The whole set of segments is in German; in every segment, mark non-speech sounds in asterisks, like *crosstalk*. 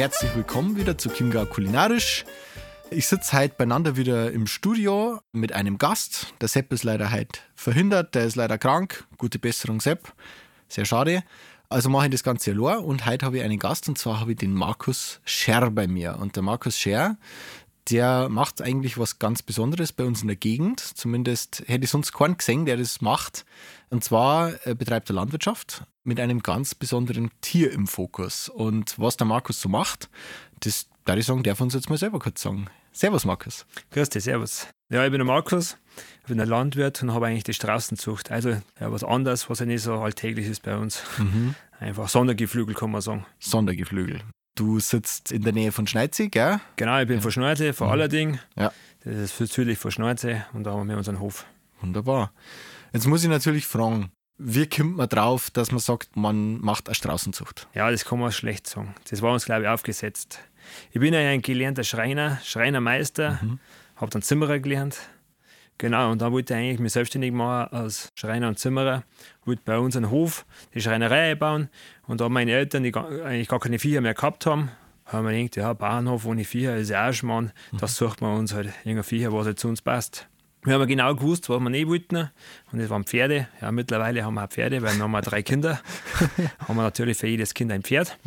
Herzlich willkommen wieder zu Chiemgau Kulinarisch. Ich sitze heute beieinander wieder im Studio mit einem Gast. Der Sepp ist leider heute verhindert, der ist leider krank. Gute Besserung, Sepp. Sehr schade. Also mache ich das Ganze allein und heute habe ich einen Gast und zwar habe ich den Markus Scher bei mir. Und der Markus Scher, der macht eigentlich was ganz Besonderes bei uns in der Gegend. Zumindest hätte ich sonst keinen gesehen, der das macht. Und zwar äh, betreibt er Landwirtschaft mit einem ganz besonderen Tier im Fokus. Und was der Markus so macht, das darf ich sagen, darf uns jetzt mal selber kurz sagen. Servus, Markus. Grüß dich, servus. Ja, ich bin der Markus, ich bin ein Landwirt und habe eigentlich die Straußenzucht. Also ja, was anderes, was ja nicht so alltäglich ist bei uns. Mhm. Einfach Sondergeflügel, kann man sagen. Sondergeflügel. Du sitzt in der Nähe von Schneidsee, gell? Genau, ich bin ja. von Schneidsee, von mhm. Allerding. Ja. Das ist südlich von Schneidsee und da haben wir unseren Hof. Wunderbar. Jetzt muss ich natürlich fragen, wie kommt man drauf, dass man sagt, man macht eine Straußenzucht? Ja, das kann man schlecht sagen. Das war uns, glaube ich, aufgesetzt. Ich bin ja ein gelernter Schreiner, Schreinermeister, mhm. habe dann Zimmerer gelernt. Genau, und dann wollte ich eigentlich mich selbstständig machen als Schreiner und Zimmerer. Wollte bei uns einen Hof, die Schreinerei bauen. Und da meine Eltern, die eigentlich gar keine Viecher mehr gehabt haben, haben wir gedacht, ja, Bauernhof ohne Viecher ist ja auch Schmarrn. Mhm. Das sucht man uns halt irgendein Viecher, was halt zu uns passt. Wir haben genau gewusst, was wir nicht wollten. Und das waren Pferde. Ja, mittlerweile haben wir auch Pferde, weil wir haben drei Kinder. *laughs* haben wir natürlich für jedes Kind ein Pferd.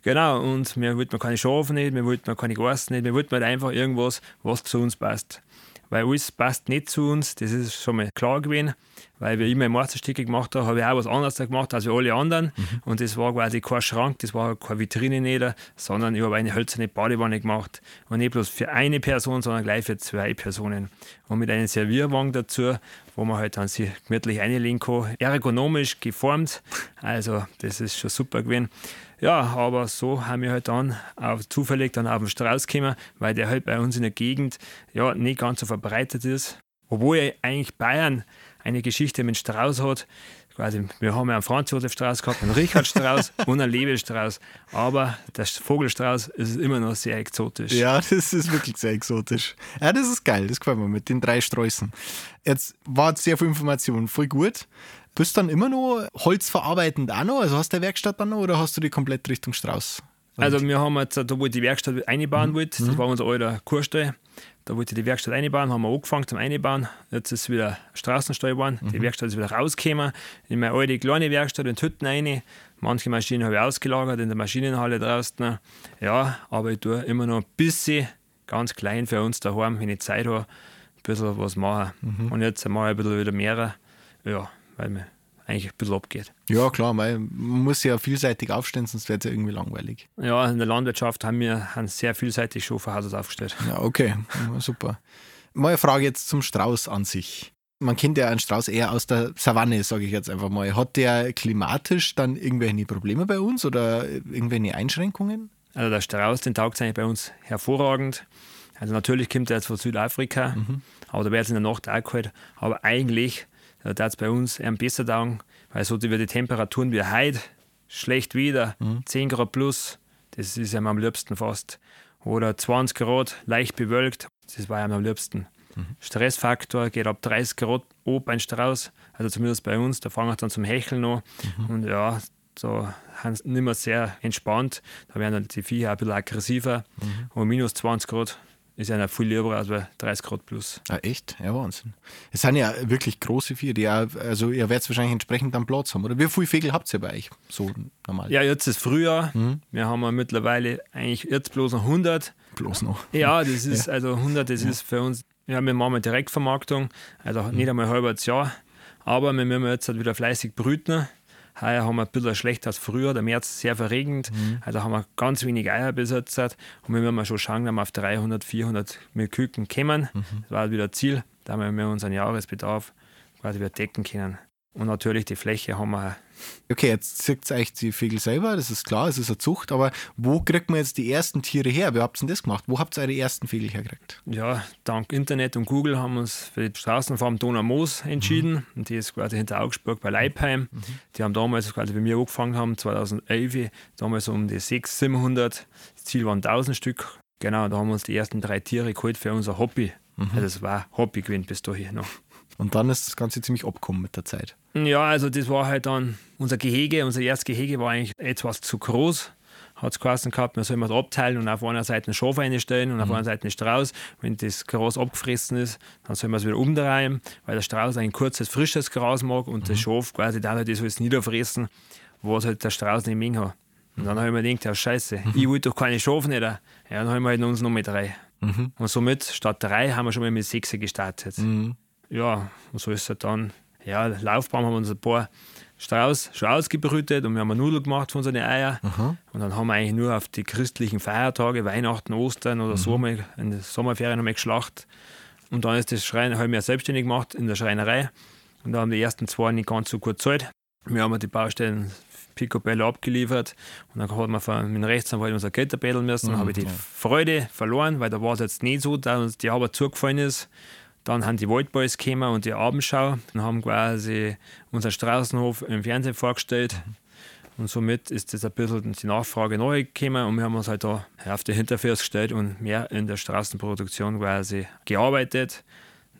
Genau, und wir wollten keine Schafe nicht, wir wollten keine Geißen nicht, wir wollten halt einfach irgendwas, was zu uns passt weil alles passt nicht zu uns. Das ist schon mal klar gewesen, weil wir immer Meisterstücke gemacht haben, habe ich auch was anderes gemacht als alle anderen. Mhm. Und das war quasi kein Schrank, das war keine Vitrine nicht, sondern ich habe eine hölzerne Badewanne gemacht. Und nicht bloß für eine Person, sondern gleich für zwei Personen. Und mit einem Servierwagen dazu, wo man halt dann sich gemütlich einlegen kann. Ergonomisch geformt. Also, das ist schon super gewesen. Ja, aber so haben wir halt dann auf, zufällig dann auf den Strauß gekommen, weil der halt bei uns in der Gegend ja nicht ganz so verbreitet ist. Obwohl eigentlich Bayern eine Geschichte mit Strauß hat. Quasi, wir haben ja einen Franz Josef Strauß gehabt, einen Richard Strauß *laughs* und einen Lebestrauß. Aber der Vogelstrauß ist immer noch sehr exotisch. Ja, das ist wirklich sehr exotisch. Ja, das ist geil, das gefällt mir mit den drei Sträußen. Jetzt war sehr viel Information, voll gut. Bist du dann immer noch holzverarbeitend auch noch? Also hast du eine Werkstatt dann noch oder hast du die komplett Richtung Strauß? Also wir haben jetzt, da wo ich die Werkstatt einbauen mhm. wollte, das mhm. war unser alter Kurstall, da wollte ich die Werkstatt einbauen, haben wir angefangen zum Einbauen. Jetzt ist es wieder Straßenstall geworden, mhm. die Werkstatt ist wieder rausgekommen. In meine alte kleine Werkstatt in Hütten rein. Manche Maschinen habe ich ausgelagert in der Maschinenhalle draußen. Ja, aber ich tue immer noch ein bisschen ganz klein für uns daheim, wenn ich Zeit habe, ein bisschen was machen. Mhm. Und jetzt mache ich ein bisschen wieder mehr. Ja, weil mir eigentlich ein bisschen abgeht. Ja, klar, weil man muss ja vielseitig aufstellen, sonst wird es ja irgendwie langweilig. Ja, in der Landwirtschaft haben wir sehr vielseitig schon von Haus aus aufgestellt. Ja, okay, super. Mal eine Frage jetzt zum Strauß an sich. Man kennt ja einen Strauß eher aus der Savanne, sage ich jetzt einfach mal. Hat der klimatisch dann irgendwelche Probleme bei uns oder irgendwelche Einschränkungen? Also der Strauß, den taugt eigentlich bei uns hervorragend. Also natürlich kommt er jetzt von Südafrika, mhm. aber da wird es in der Nacht auch kalt. Aber eigentlich da darf es bei uns eher besser taugen, weil so die, die Temperaturen wie heute, schlecht wieder, mhm. 10 Grad plus, das ist einem am liebsten fast. Oder 20 Grad, leicht bewölkt, das war einem am liebsten. Mhm. Stressfaktor geht ab 30 Grad oben ein Strauß, also zumindest bei uns, da fangen wir dann zum Hecheln an. Mhm. Und ja, da sind sie nicht mehr sehr entspannt. Da werden dann die Viecher ein bisschen aggressiver. Mhm. Und minus 20 Grad ist ja viel lieber als bei 30 Grad plus. Ah, echt? Ja, Wahnsinn. Es sind ja wirklich große die auch, also ihr werdet wahrscheinlich entsprechend dann Platz haben. Oder wie viele Vögel habt ihr bei euch so normal? Ja, jetzt ist Frühjahr. Mhm. Wir haben ja mittlerweile eigentlich jetzt bloß noch 100. Bloß noch? Ja, das ist, ja. also 100, das ja. ist für uns, ja, wir machen eine Direktvermarktung, also mhm. nicht einmal ein halbes Jahr. Aber wir müssen jetzt halt wieder fleißig brüten. Heuer haben wir ein bisschen schlechter als früher, der März sehr verregend, mhm. also haben wir ganz wenig Eier besetzt und wir müssen schon schauen, dass wir auf 300, 400 mit Küken kommen. Mhm. Das war halt wieder Ziel, da wir unseren Jahresbedarf quasi wieder decken können. Und natürlich die Fläche haben wir Okay, jetzt zieht euch die Vögel selber, das ist klar, es ist eine Zucht, aber wo kriegt man jetzt die ersten Tiere her? Wie habt ihr denn das gemacht? Wo habt ihr eure ersten Vögel hergekriegt? Ja, dank Internet und Google haben wir uns für die Straßenfarm Donaumoos entschieden. Mhm. Und die ist quasi hinter Augsburg bei Leipheim. Mhm. Die haben damals, quasi wie wir angefangen haben, 2011, damals um die 600, 700. Das Ziel waren 1000 Stück. Genau, da haben wir uns die ersten drei Tiere geholt für unser Hobby. Mhm. Also es war Hobby gewesen bis dahin noch. Und dann ist das Ganze ziemlich abgekommen mit der Zeit. Ja, also das war halt dann unser Gehege. Unser erstes Gehege war eigentlich etwas zu groß. Hat es geheißen gehabt, wir sollen es abteilen und auf einer Seite einen Schaf einstellen und mhm. auf einer Seite einen Strauß. Wenn das Gras abgefressen ist, dann sollen wir es wieder umdrehen, weil der Strauß ein kurzes, frisches Gras mag und mhm. das Schaf quasi da halt das alles niederfressen, was halt der Strauß nicht mehr hat. Und dann habe ich mir gedacht, ja, Scheiße, mhm. ich wollte doch keine Schafe nicht. Ja, dann haben wir halt uns noch mit drei. Mhm. Und somit statt drei haben wir schon mal mit sechs gestartet. Mhm. Ja, und so ist es dann ja, Laufbaum haben wir uns ein paar Strauß schon ausgebrütet und wir haben Nudeln gemacht von unseren Eiern. Aha. Und dann haben wir eigentlich nur auf die christlichen Feiertage, Weihnachten, Ostern oder mhm. so mal in der Sommerferien haben wir geschlacht. Und dann ist das Schrein, haben wir selbstständig gemacht in der Schreinerei. Und da haben die ersten zwei nicht ganz so gut gezahlt. Wir haben die Baustellen Picobello abgeliefert und dann hat man von, mit dem Rechtsanwalt unser Geld erbetteln müssen. Dann mhm, habe ich die Freude verloren, weil da war es jetzt nicht so, dass uns die Arbeit zugefallen ist. Dann haben die Waldboys gekommen und die Abendschau und haben quasi unseren Straßenhof im Fernsehen vorgestellt. Und somit ist das ein bisschen die Nachfrage neu gekommen und wir haben uns halt da auf die Hinterfüße gestellt und mehr in der Straßenproduktion quasi gearbeitet.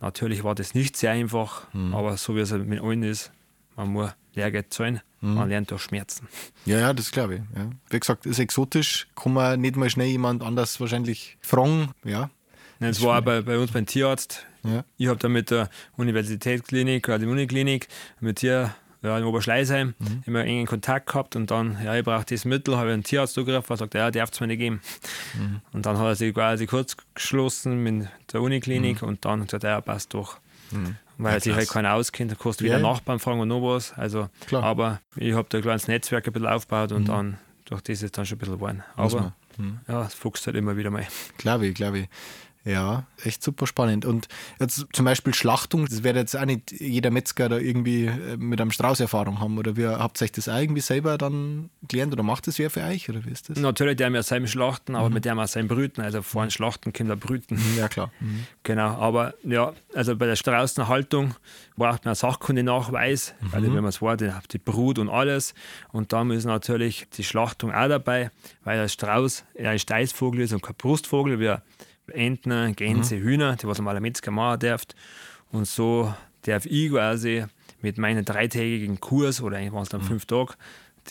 Natürlich war das nicht sehr einfach, mhm. aber so wie es halt mit allen ist, man muss Lehrgeld zahlen, mhm. man lernt durch Schmerzen. Ja, ja, das glaube ich. Ja. Wie gesagt, ist exotisch, kann man nicht mal schnell jemand anders wahrscheinlich fragen. Ja, das war bei, bei uns beim Tierarzt. Ja. Ich habe da mit der Universitätsklinik, oder der Uniklinik, mit hier ja, in Oberschleißheim mhm. immer engen Kontakt gehabt und dann, ja, ich brauche dieses Mittel, habe ich einen Tierarzt zugegriffen und sagt, ja, darf es mir nicht geben. Mhm. Und dann hat er sich quasi kurz geschlossen mit der Uniklinik mhm. und dann gesagt, ja, passt doch. Mhm. Weil ja, sich halt keiner auskennt, da du wieder ja. Nachbarn fragen und noch was. Also, aber ich habe da ein kleines Netzwerk ein bisschen aufgebaut und mhm. dann durch das ist dann schon ein bisschen geworden. Aber mhm. ja, es fuchst halt immer wieder mal. Glaube ich, glaube ich. Ja, echt super spannend. Und jetzt zum Beispiel Schlachtung, das wird jetzt auch nicht jeder Metzger da irgendwie äh, mit einem Strauß Erfahrung haben. Oder wie, habt ihr euch das auch irgendwie selber dann gelernt oder macht das wer für euch? Oder wie ist das? Natürlich, der haben ja selber Schlachten, aber mhm. mit dem auch sein Brüten. Also vor einem Schlachten kommt er Brüten. Mhm, ja, klar. Mhm. Genau, aber ja, also bei der Straußenhaltung braucht man Sachkundenachweis, mhm. also wenn man es war, die, die Brut und alles. Und da ist natürlich die Schlachtung auch dabei, weil der Strauß ja ein Steißvogel ist und kein Brustvogel. Wir Enten, Gänse, mhm. Hühner, die was normaler Metzger machen darf. Und so darf ich quasi mit meinem dreitägigen Kurs oder eigentlich waren es dann mhm. fünf Tage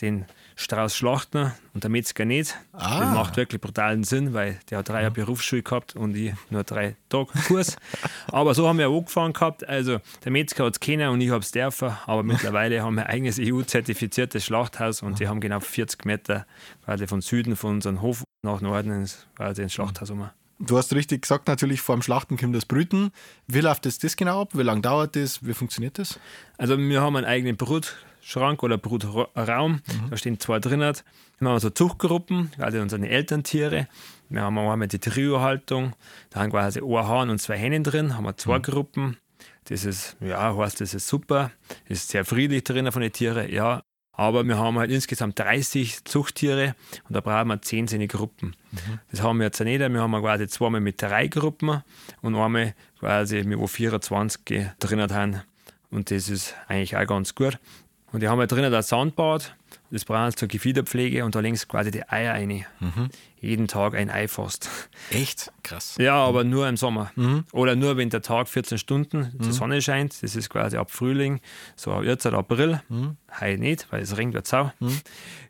den Strauß schlachten und der Metzger nicht. Ah. Das macht wirklich brutalen Sinn, weil der hat drei Jahre mhm. Berufsschule gehabt und ich nur drei Tage Kurs. *laughs* aber so haben wir auch angefangen gehabt. Also der Metzger hat es kennen und ich habe es dürfen. Aber *laughs* mittlerweile haben wir ein eigenes EU-zertifiziertes Schlachthaus und die haben genau 40 Meter quasi von Süden von unserem Hof nach Norden ins, quasi ins Schlachthaus um. Du hast richtig gesagt, natürlich vor dem Schlachten kommt das Brüten. Wie läuft das, das genau ab? Wie lange dauert das? Wie funktioniert das? Also wir haben einen eigenen Brutschrank oder Brutraum. Mhm. Da stehen zwei drinnen. Wir haben so Zuchtgruppen, also unsere Elterntiere. Wir haben einmal die Trio-Haltung. Da haben quasi ein Hahn und zwei Hennen drin. Haben wir zwei mhm. Gruppen. Das ist, ja, heißt, das ist super. Ist sehr friedlich drinnen von den Tieren. Ja, aber wir haben halt insgesamt 30 Zuchttiere und da brauchen wir 10 seine Gruppen. Mhm. Das haben wir jetzt nicht. Wir haben quasi zweimal mit drei Gruppen und einmal quasi mit wo 24 drinnen haben. Und das ist eigentlich auch ganz gut. Und die haben wir drinnen das Sandbad, das brauchen sie zur Gefiederpflege und da links quasi die Eier rein. Mhm. Jeden Tag ein Ei fast. Echt? Krass. Ja, aber nur im Sommer. Mhm. Oder nur, wenn der Tag 14 Stunden die mhm. Sonne scheint. Das ist quasi ab Frühling, so jetzt April. Mhm. Heute nicht, weil es regnet sau. Mhm.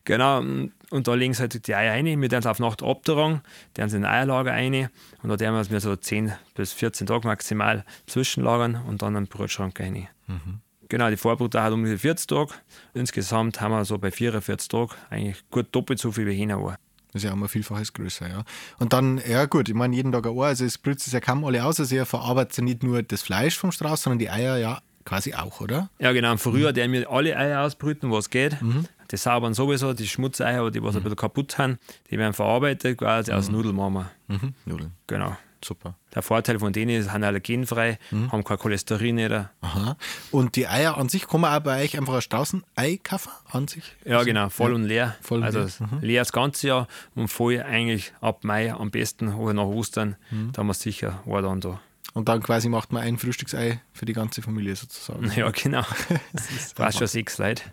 Genau, und da legen sie halt die Eier rein. Wir dann auf Nacht abtragen, dann sie in ein Eierlager rein und da werden wir so 10 bis 14 Tage maximal zwischenlagern und dann einen Brotschrank rein. Mhm. Genau, die Vorbrut hat ungefähr 40 Tage. Insgesamt haben wir so bei 44 Tagen eigentlich gut doppelt so viel wie war. Das ist ja auch mal vielfaches größer, ja. Und dann, ja gut, ich meine, jeden Tag ein Ohr, also es brüht es ja kaum alle aus, also ihr verarbeitet ja nicht nur das Fleisch vom Strauß, sondern die Eier ja quasi auch, oder? Ja, genau. Früher, mhm. der mir alle Eier ausbrüten, was geht. Mhm. Die saubern sowieso, die Schmutzeier, die was mhm. ein bisschen kaputt haben, die werden verarbeitet quasi aus mhm. Nudeln machen Mhm. Nudeln. Genau. Super. Der Vorteil von denen ist, sie sind allergenfrei, Mhm. haben kein Cholesterin nicht. Aha. Und die Eier an sich, kann man auch bei euch einfach ein Straußenei kaufen? An sich? Ja, genau, voll und leer. voll und also leer, Mhm. leer das ganze Jahr und voll eigentlich ab Mai am besten oder nach Ostern. Mhm. Da haben wir sicher war dann da. Und dann quasi macht man ein Frühstücksei für die ganze Familie sozusagen. Ja, genau. *laughs* Fast schon sechs Leute.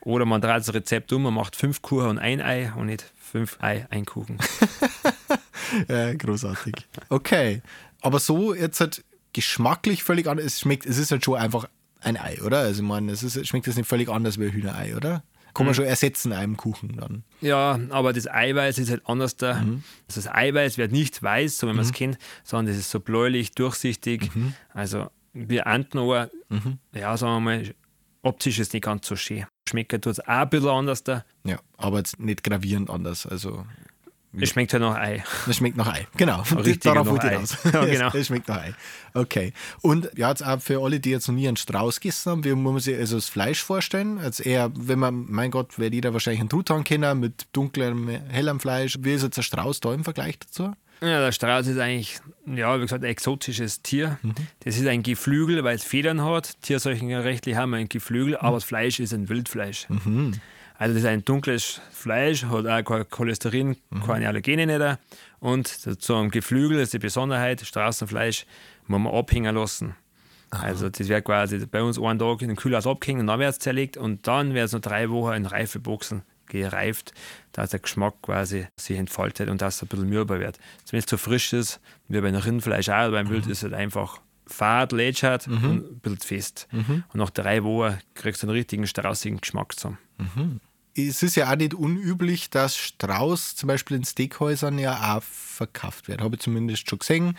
Oder man dreht das Rezept um, man macht fünf Kuchen und ein Ei und nicht fünf Ei, ein Kuchen. *laughs* *laughs* Ja, großartig. Okay. Aber so jetzt halt geschmacklich völlig anders. Es schmeckt, es ist halt schon einfach ein Ei, oder? Also ich meine, es ist, schmeckt jetzt nicht völlig anders wie ein Hühnerei, oder? Kann man schon ersetzen einem Kuchen dann. Ja, aber das Eiweiß ist halt anders da. Mhm. Also das Eiweiß wird nicht weiß, so wie man es kennt, sondern das ist so bläulich, durchsichtig. Mhm. Also wie Antenohr, ja, sagen wir mal, optisch ist nicht ganz so schön. Schmeckt tut es auch ein bisschen anders da. Ja, aber jetzt nicht gravierend anders. Also Es schmeckt halt nach Ei. es schmeckt nach Ei. Genau. *laughs* Richtig Darauf wollte ich Ei. raus. *laughs* Ja, genau. Es schmeckt nach Ei. Okay. Und ja, jetzt auch für alle, die jetzt noch nie einen Strauß gegessen haben, wie muss man sich also das Fleisch vorstellen? Als eher, wenn man, mein Gott, wird jeder wahrscheinlich einen Truthahn kennen mit dunklem, hellem Fleisch. Wie ist jetzt der Strauß da im Vergleich dazu? Ja, der Strauß ist eigentlich, ja, wie gesagt, ein exotisches Tier. Mhm. Das ist ein Geflügel, weil es Federn hat. Tierseuchenrechtlich haben wir ein Geflügel, Mhm. aber das Fleisch ist ein Wildfleisch. Also das ist ein dunkles Fleisch, hat auch kein Cholesterin, Mhm. keine Allergene nicht. Und dazu am Geflügel ist die Besonderheit, Straßenfleisch muss man abhängen lassen. Also das wird quasi bei uns einen Tag in den Kühlhaus abgehängt und dann wird es zerlegt und dann wird es noch drei Wochen in Reifeboxen gereift, dass der Geschmack quasi sich entfaltet und dass es ein bisschen mürber wird. Wenn es zu frisch ist, wie beim Rindfleisch auch, oder beim Wild ist es halt einfach fad, lätschert und ein bisschen fest. Und nach drei Wochen kriegst du einen richtigen straußigen Geschmack zusammen. Es ist ja auch nicht unüblich, dass Strauß zum Beispiel in Steakhäusern ja auch verkauft wird. Habe ich zumindest schon gesehen.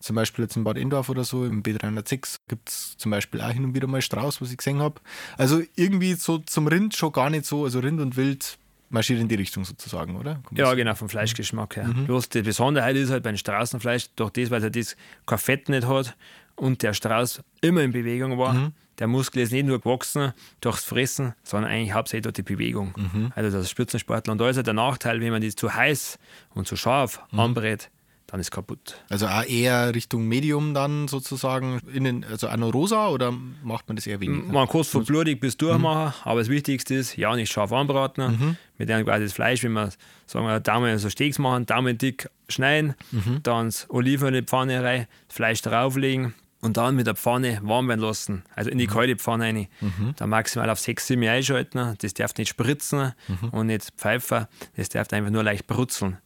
Zum Beispiel jetzt in Bad Endorf oder so, im B306 gibt es zum Beispiel auch hin und wieder mal Strauß, was ich gesehen habe. Also irgendwie so zum Rind schon gar nicht so, also Rind und Wild marschiert in die Richtung sozusagen, oder? Man Ja, genau, vom Fleischgeschmack her. Bloß die Besonderheit ist halt beim Straßenfleisch, durch das, weil er das kein Fett nicht hat und der Strauß immer in Bewegung war. Der Muskel ist nicht nur gewachsen durchs Fressen, sondern eigentlich hauptsächlich durch die Bewegung. Also das ist Spitzensportler. Und da ist halt der Nachteil, wenn man das zu heiß und zu scharf anbrät, dann ist es kaputt. Also auch eher Richtung Medium dann sozusagen, innen, also auch noch rosa oder macht man das eher weniger? Man kann es von blutig bis durchmachen, aber das Wichtigste ist, ja, nicht scharf anbraten. Mit dem quasi das Fleisch, wenn wir sagen wir, Daumen so Steaks machen, Daumen dick schneiden, dann das Oliven in die Pfanne rein, das Fleisch drauflegen und dann mit der Pfanne warm werden lassen. Also in die kalte Pfanne rein. Dann maximal auf 6, 7 einschalten. Das darf nicht spritzen und nicht pfeifen. Das darf einfach nur leicht brutzeln.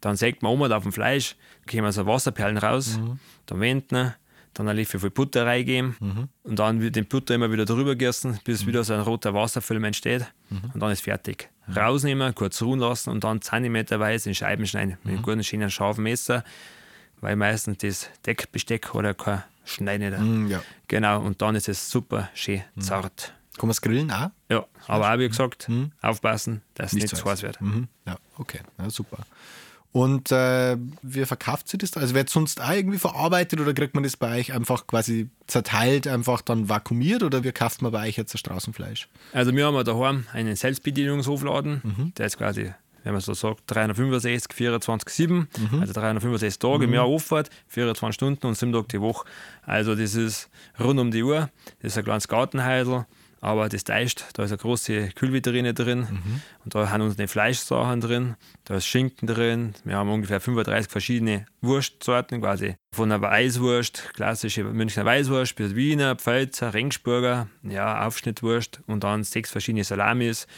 Dann sägt man um auf dem Fleisch, kommen so Wasserperlen raus, dann wenden, dann ein Löffel voll Butter reingeben und dann wird den Butter immer wieder drüber gießen, bis wieder so ein roter Wasserfilm entsteht und dann ist fertig. Rausnehmen, kurz ruhen lassen und dann zentimeterweise in Scheiben schneiden mit einem guten, schönen, scharfen Messer, weil meistens das Deckbesteck ja kein Schneiden. Mm, ja. Genau, und dann ist es super schön zart. Kann man es grillen auch? Ja, aber auch wie gesagt, aufpassen, dass es nicht, zu heiß wird. Mhm. Ja, okay, ja, super. Und äh, wie verkauft sie das? da? Also wird sonst auch irgendwie verarbeitet oder kriegt man das bei euch einfach quasi zerteilt, einfach dann vakuumiert oder wie kauft man bei euch jetzt das Straußenfleisch? Also wir haben ja daheim einen Selbstbedienungshofladen, der ist quasi, wenn man so sagt, 365, 24, 7, also 365 Tage im Jahr Auffahrt, 24 Stunden und 7 Tage die Woche. Also das ist rund um die Uhr, das ist ein kleines Gartenhäusl, aber das täuscht, da ist eine große Kühlvitrine drin und da haben unsere Fleischsachen drin, da ist Schinken drin, wir haben ungefähr 35 verschiedene Wurstsorten, quasi von einer Weißwurst, klassische Münchner Weißwurst, bis Wiener, Pfälzer, Ringsburger, ja, Aufschnittwurst und dann sechs verschiedene Salamis.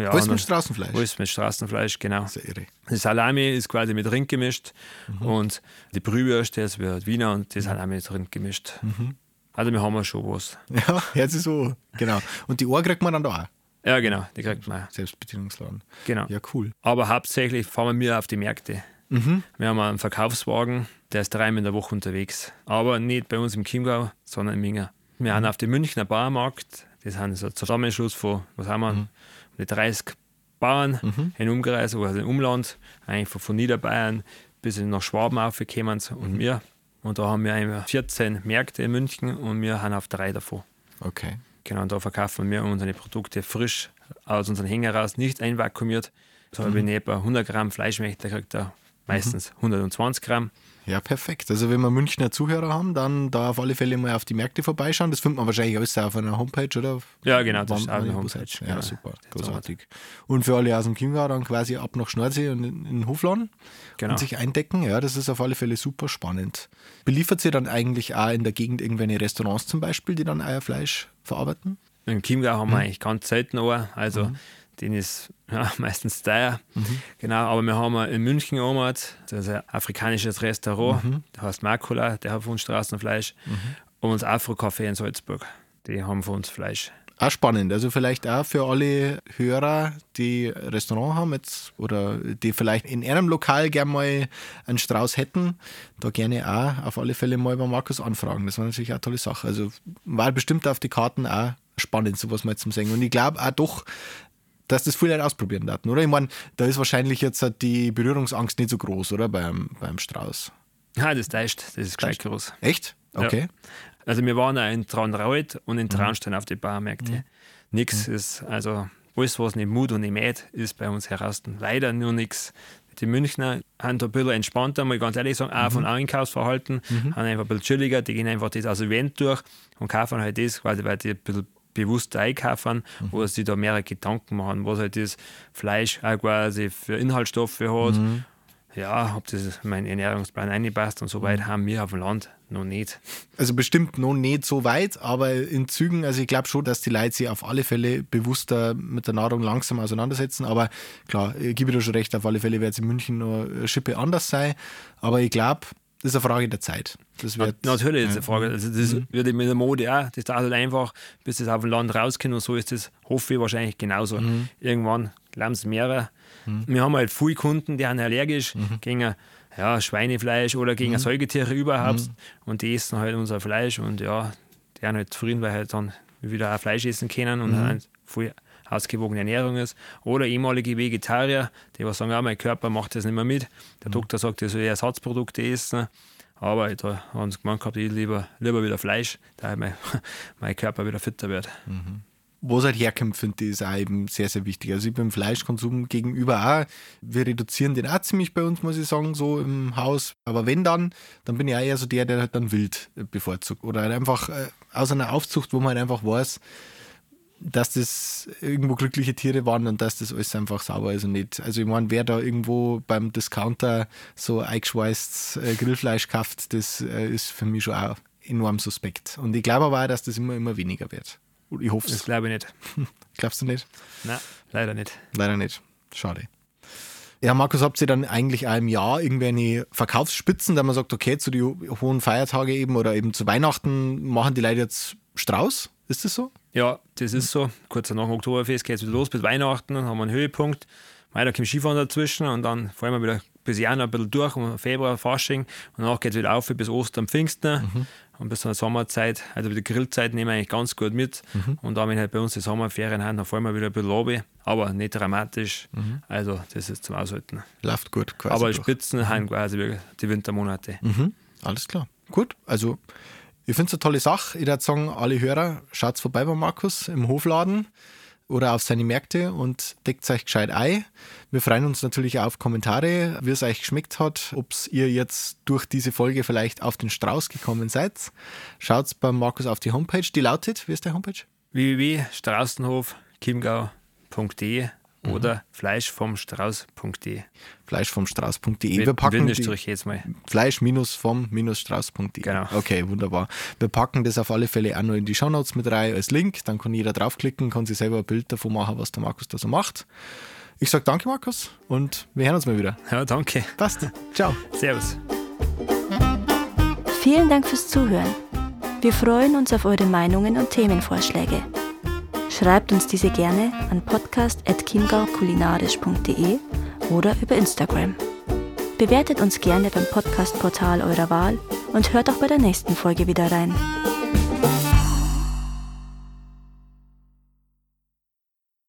Ja, Alles mit Straßenfleisch? Alles mit Straßenfleisch, genau. Das ist ja irre. Die Salami ist quasi mit Rind gemischt Mhm. und die Brühwürst, das wird Wiener und die Salami mit Rind gemischt. Mhm. Also wir haben ja schon was. *laughs* Ja, hört sich so. Genau. Und die Ohr kriegt man dann da auch. Ja, genau, die kriegt man. Selbstbedienungsladen. Genau. Ja, cool. Aber hauptsächlich fahren wir auf die Märkte. Mhm. Wir haben einen Verkaufswagen, der ist dreimal in der Woche unterwegs. Aber nicht bei uns im Chiemgau, sondern in Minga. Wir Mhm. haben auf dem Münchner Bauernmarkt, das so ein Zusammenschluss von, was haben wir, um die 30 Bauern Mhm. in Umkreis, also im Umland, eigentlich von, von Niederbayern bis nach Schwaben aufgekommen und wir. Und da haben wir einmal 14 Märkte in München und wir haben auf drei davon. Okay. Genau, und da verkaufen wir unsere Produkte frisch aus unseren Hänger raus, nicht einvakuumiert. So, Mhm. wenn ich etwa 100 Gramm Fleisch möchte, kriegt er meistens 120 Gramm. Ja, perfekt. Also wenn wir Münchner Zuhörer haben, dann da auf alle Fälle mal auf die Märkte vorbeischauen. Das findet man wahrscheinlich alles auf einer Homepage, oder? Ja, genau, das ist auf einer Homepage. Ja, genau. super, großartig. Und für alle aus dem Chiemgau dann quasi ab nach Schnorsee und in den Hofladen Genau. und sich eindecken. Ja, das ist auf alle Fälle super spannend. Beliefert sie dann eigentlich auch in der Gegend irgendwelche Restaurants zum Beispiel, die dann Eierfleisch verarbeiten? In Chiemgau haben wir Mhm. eigentlich ganz selten einen, also den ist *laughs* ja, meistens teuer. Mhm. Genau, aber wir haben in München auch das ist ein afrikanisches Restaurant, Mhm. der heißt Makula, der hat für uns Straßenfleisch. Und das Afro-Café in Salzburg, die haben für uns Fleisch. Auch spannend. Also vielleicht auch für alle Hörer, die Restaurant haben jetzt oder die vielleicht in ihrem Lokal gerne mal einen Strauß hätten, da gerne auch auf alle Fälle mal bei Markus anfragen. Das war natürlich auch eine tolle Sache. Also war bestimmt auf die Karten auch spannend, sowas mal zum Singen. Und ich glaube auch doch, dass das viele Leute ausprobieren daten, oder? Ich meine, da ist wahrscheinlich jetzt halt die Berührungsangst nicht so groß, oder? Beim, beim Strauß. Ja, das täuscht, das ist gleich groß. Echt? Okay. Also wir waren auch in Traunreuth und in Mhm. Traunstein auf die Barmärkte. Nix ist, also alles, was nicht Mut und nicht mäht, ist bei uns heraus. Leider nur nichts. Die Münchner haben da ein bisschen entspannter, mal ganz ehrlich sagen, auch von Einkaufsverhalten, haben einfach ein bisschen chilliger, die gehen einfach das als Event durch und kaufen halt das, quasi, weil die ein bisschen bewusster einkaufen, wo sie da mehrere Gedanken machen, was halt das Fleisch auch quasi für Inhaltsstoffe hat. Ja, ob das in meinen Ernährungsplan reinpasst und so weit haben wir auf dem Land noch nicht. Also bestimmt noch nicht so weit, aber in Zügen, also ich glaube schon, dass die Leute sich auf alle Fälle bewusster mit der Nahrung langsam auseinandersetzen. Aber klar, ich gebe dir schon recht, auf alle Fälle wird es in München eine Schippe anders sein. Aber ich glaube, das ist eine Frage der Zeit. Das wird, Natürlich ist eine Frage. Also das wird mit der Mode auch. Das dauert halt einfach, bis das auf dem Land rauskommt und so ist das, hoffe ich, wahrscheinlich genauso. Irgendwann glauben es mehrere. Wir haben halt viele Kunden, die sind allergisch gegen ja, Schweinefleisch oder gegen Säugetiere überhaupt und die essen halt unser Fleisch und ja, die sind halt zufrieden, weil halt dann wieder auch Fleisch essen können und halt viel ausgewogene Ernährung ist. Oder ehemalige Vegetarier, die was sagen, ja, mein Körper macht das nicht mehr mit. Der Doktor sagt, ich soll Ersatzprodukte essen. Aber da haben sie gemeint gehabt, ich lieber, lieber wieder Fleisch, da *laughs* mein, mein Körper wieder fitter wird. wo es halt herkommt, finde ich, ist auch eben sehr, sehr wichtig. Also ich beim Fleischkonsum gegenüber auch, wir reduzieren den auch ziemlich bei uns, muss ich sagen, so im Haus. Aber wenn dann, dann bin ich auch eher so der, der halt dann wild bevorzugt. Oder halt einfach äh, aus einer Aufzucht, wo man halt einfach weiß, dass das irgendwo glückliche Tiere waren und dass das alles einfach sauber ist und nicht. Also ich meine, wer da irgendwo beim Discounter so eingeschweißt äh, Grillfleisch kauft, das äh, ist für mich schon auch enorm suspekt. Und ich glaube aber auch, dass das immer, immer weniger wird. Ich hoffe Das es. glaube ich nicht. *laughs* Glaubst du nicht? Nein, leider nicht. Leider nicht. Schade. Ja, Markus, habt ihr dann eigentlich auch im Jahr irgendwelche Verkaufsspitzen, da man sagt, okay, zu den hohen Feiertage eben oder eben zu Weihnachten machen die Leute jetzt Strauß? Ist das so? Ja, das ist so. Kurz nach dem Oktoberfest geht es wieder los bis Weihnachten, dann haben wir einen Höhepunkt. Da kommt Skifahren dazwischen und dann fahren wir wieder bis Januar ein bisschen durch, und Februar, Fasching und danach geht es wieder auf bis Ostern, Pfingsten und bis zur Sommerzeit, also die Grillzeit nehmen wir eigentlich ganz gut mit und dann, wenn halt bei uns die Sommerferien haben, dann fahren wir wieder ein bisschen runter, aber nicht dramatisch, also das ist zum Aushalten. Läuft gut quasi. aber die. Spitzen haben quasi die Wintermonate. Mhm. Alles klar. Gut, also ich finde es eine tolle Sache. Ich würde sagen, alle Hörer, schaut vorbei bei Markus im Hofladen oder auf seine Märkte und deckt euch gescheit ein. Wir freuen uns natürlich auf Kommentare, wie es euch geschmeckt hat, ob ihr jetzt durch diese Folge vielleicht auf den Strauß gekommen seid. Schaut bei Markus auf die Homepage, die lautet, wie ist der Homepage? www.straußenhof.de Mhm. oder fleischvomstrauß.de. Fleischvomstrauß.de. Wir packen die, Bindestrich jetzt mal. Fleisch-vom-strauß.de. Genau. Okay, wunderbar. Wir packen das auf alle Fälle auch noch in die Shownotes mit rein als Link. Dann kann jeder draufklicken, kann sich selber ein Bild davon machen, was der Markus da so macht. Ich sage danke, Markus, und wir hören uns mal wieder. Ja, danke. Passt. Ciao. Servus. Vielen Dank fürs Zuhören. Wir freuen uns auf eure Meinungen und Themenvorschläge. Schreibt uns diese gerne an podcast.chiemgaukulinarisch.de oder über Instagram. Bewertet uns gerne beim Podcast-Portal eurer Wahl und hört auch bei der nächsten Folge wieder rein.